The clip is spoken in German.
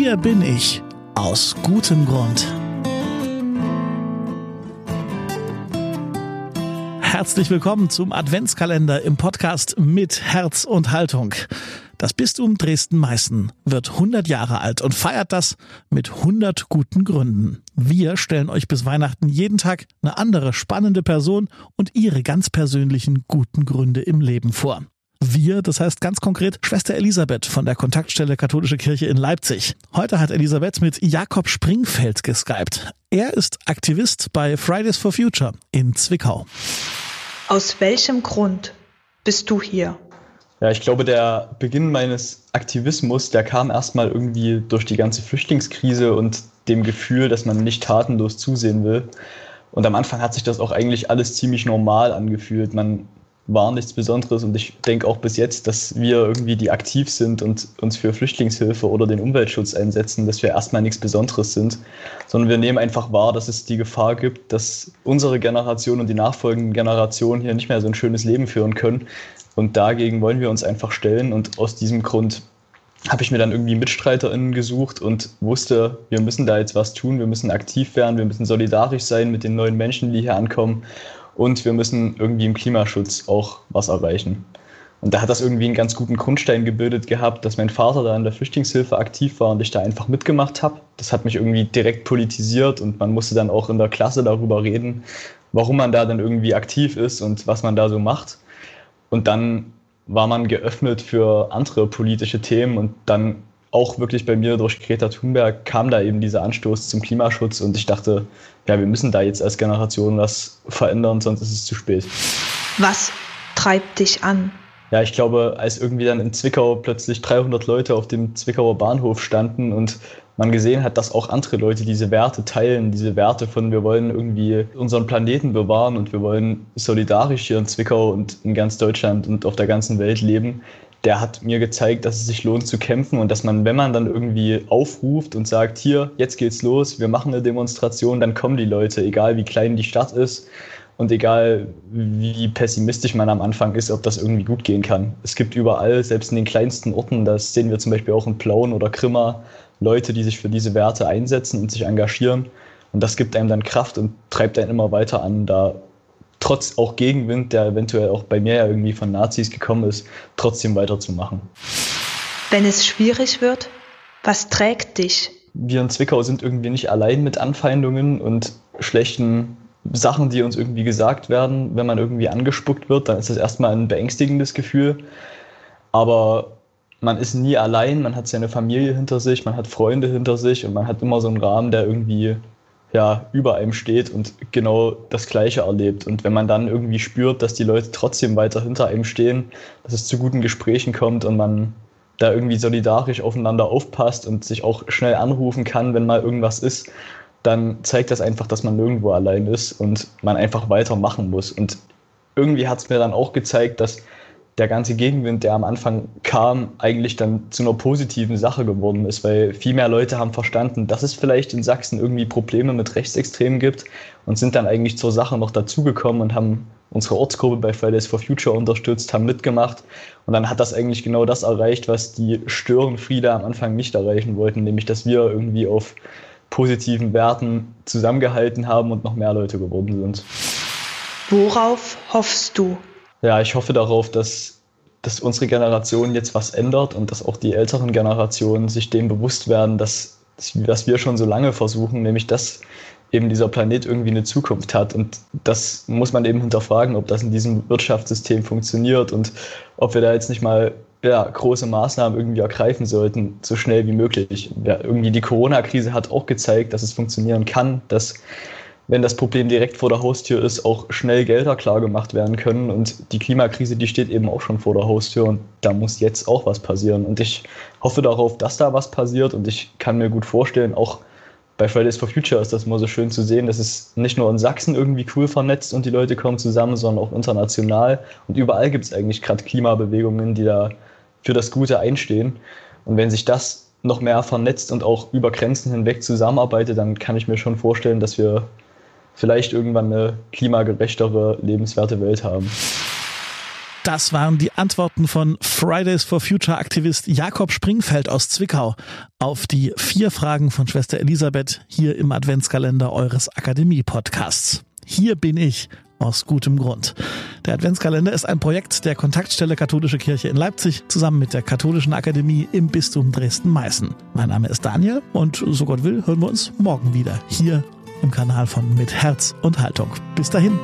Hier bin ich. Aus gutem Grund. Herzlich willkommen zum Adventskalender im Podcast mit Herz und Haltung. Das Bistum Dresden-Meißen wird 100 Jahre alt und feiert das mit 100 guten Gründen. Wir stellen euch bis Weihnachten jeden Tag eine andere spannende Person und ihre ganz persönlichen guten Gründe im Leben vor. Wir, das heißt ganz konkret Schwester Elisabeth von der Kontaktstelle Katholische Kirche in Leipzig. Heute hat Elisabeth mit Jakob Springfeld geskypt. Er ist Aktivist bei Fridays for Future in Zwickau. Aus welchem Grund bist du hier? Ja, ich glaube, der Beginn meines Aktivismus, der kam erstmal irgendwie durch die ganze Flüchtlingskrise und dem Gefühl, dass man nicht tatenlos zusehen will. Und am Anfang hat sich das auch eigentlich alles ziemlich normal angefühlt. Man war nichts Besonderes. Und ich denke auch bis jetzt, dass wir irgendwie, die aktiv sind und uns für Flüchtlingshilfe oder den Umweltschutz einsetzen, dass wir erstmal nichts Besonderes sind, sondern wir nehmen einfach wahr, dass es die Gefahr gibt, dass unsere Generation und die nachfolgenden Generationen hier nicht mehr so ein schönes Leben führen können. Und dagegen wollen wir uns einfach stellen. Und aus diesem Grund habe ich mir dann irgendwie MitstreiterInnen gesucht und wusste, wir müssen da jetzt was tun, wir müssen aktiv werden, wir müssen solidarisch sein mit den neuen Menschen, die hier ankommen und wir müssen irgendwie im Klimaschutz auch was erreichen. Und da hat das irgendwie einen ganz guten Grundstein gebildet gehabt, dass mein Vater da in der Flüchtlingshilfe aktiv war und ich da einfach mitgemacht habe. Das hat mich irgendwie direkt politisiert und man musste dann auch in der Klasse darüber reden, warum man da dann irgendwie aktiv ist und was man da so macht. Und dann war man geöffnet für andere politische Themen und dann auch wirklich bei mir durch Greta Thunberg kam da eben dieser Anstoß zum Klimaschutz und ich dachte, ja, wir müssen da jetzt als Generation was verändern, sonst ist es zu spät. Was treibt dich an? Ja, ich glaube, als irgendwie dann in Zwickau plötzlich 300 Leute auf dem Zwickauer Bahnhof standen und man gesehen hat, dass auch andere Leute diese Werte teilen, diese Werte von wir wollen irgendwie unseren Planeten bewahren und wir wollen solidarisch hier in Zwickau und in ganz Deutschland und auf der ganzen Welt leben, der hat mir gezeigt, dass es sich lohnt zu kämpfen und dass man, wenn man dann irgendwie aufruft und sagt, hier, jetzt geht's los, wir machen eine Demonstration, dann kommen die Leute, egal wie klein die Stadt ist und egal wie pessimistisch man am Anfang ist, ob das irgendwie gut gehen kann. Es gibt überall, selbst in den kleinsten Orten, das sehen wir zum Beispiel auch in Plauen oder Grimma, Leute, die sich für diese Werte einsetzen und sich engagieren. Und das gibt einem dann Kraft und treibt einen immer weiter an, da trotz auch Gegenwind, der eventuell auch bei mir ja irgendwie von Nazis gekommen ist, trotzdem weiterzumachen. Wenn es schwierig wird, was trägt dich? Wir in Zwickau sind irgendwie nicht allein mit Anfeindungen und schlechten Sachen, die uns irgendwie gesagt werden. Wenn man irgendwie angespuckt wird, dann ist das erstmal ein beängstigendes Gefühl. Aber man ist nie allein, man hat seine Familie hinter sich, man hat Freunde hinter sich und man hat immer so einen Rahmen, der irgendwie ja, über einem steht und genau das Gleiche erlebt. Und wenn man dann irgendwie spürt, dass die Leute trotzdem weiter hinter einem stehen, dass es zu guten Gesprächen kommt und man da irgendwie solidarisch aufeinander aufpasst und sich auch schnell anrufen kann, wenn mal irgendwas ist, dann zeigt das einfach, dass man nirgendwo allein ist und man einfach weitermachen muss. Und irgendwie hat es mir dann auch gezeigt, dass der ganze Gegenwind, der am Anfang kam, eigentlich dann zu einer positiven Sache geworden ist, weil viel mehr Leute haben verstanden, dass es vielleicht in Sachsen irgendwie Probleme mit Rechtsextremen gibt und sind dann eigentlich zur Sache noch dazugekommen und haben unsere Ortsgruppe bei Fridays for Future unterstützt, haben mitgemacht und dann hat das eigentlich genau das erreicht, was die Störenfriede am Anfang nicht erreichen wollten, nämlich dass wir irgendwie auf positiven Werten zusammengehalten haben und noch mehr Leute geworden sind. Worauf hoffst du ja, ich hoffe darauf, dass, dass unsere Generation jetzt was ändert und dass auch die älteren Generationen sich dem bewusst werden, dass, dass wir schon so lange versuchen, nämlich dass eben dieser Planet irgendwie eine Zukunft hat. Und das muss man eben hinterfragen, ob das in diesem Wirtschaftssystem funktioniert und ob wir da jetzt nicht mal ja, große Maßnahmen irgendwie ergreifen sollten, so schnell wie möglich. Ja, irgendwie die Corona-Krise hat auch gezeigt, dass es funktionieren kann, dass wenn das Problem direkt vor der Haustür ist, auch schnell Gelder klar gemacht werden können. Und die Klimakrise, die steht eben auch schon vor der Haustür und da muss jetzt auch was passieren. Und ich hoffe darauf, dass da was passiert und ich kann mir gut vorstellen, auch bei Fridays for Future ist das immer so schön zu sehen, dass es nicht nur in Sachsen irgendwie cool vernetzt und die Leute kommen zusammen, sondern auch international. Und überall gibt es eigentlich gerade Klimabewegungen, die da für das Gute einstehen. Und wenn sich das noch mehr vernetzt und auch über Grenzen hinweg zusammenarbeitet, dann kann ich mir schon vorstellen, dass wir vielleicht irgendwann eine klimagerechtere, lebenswerte Welt haben. Das waren die Antworten von Fridays for Future Aktivist Jakob Springfeld aus Zwickau auf die vier Fragen von Schwester Elisabeth hier im Adventskalender eures Akademie-Podcasts. Hier bin ich aus gutem Grund. Der Adventskalender ist ein Projekt der Kontaktstelle Katholische Kirche in Leipzig zusammen mit der Katholischen Akademie im Bistum Dresden-Meißen. Mein Name ist Daniel und so Gott will, hören wir uns morgen wieder hier im Kanal von Mit Herz und Haltung. Bis dahin.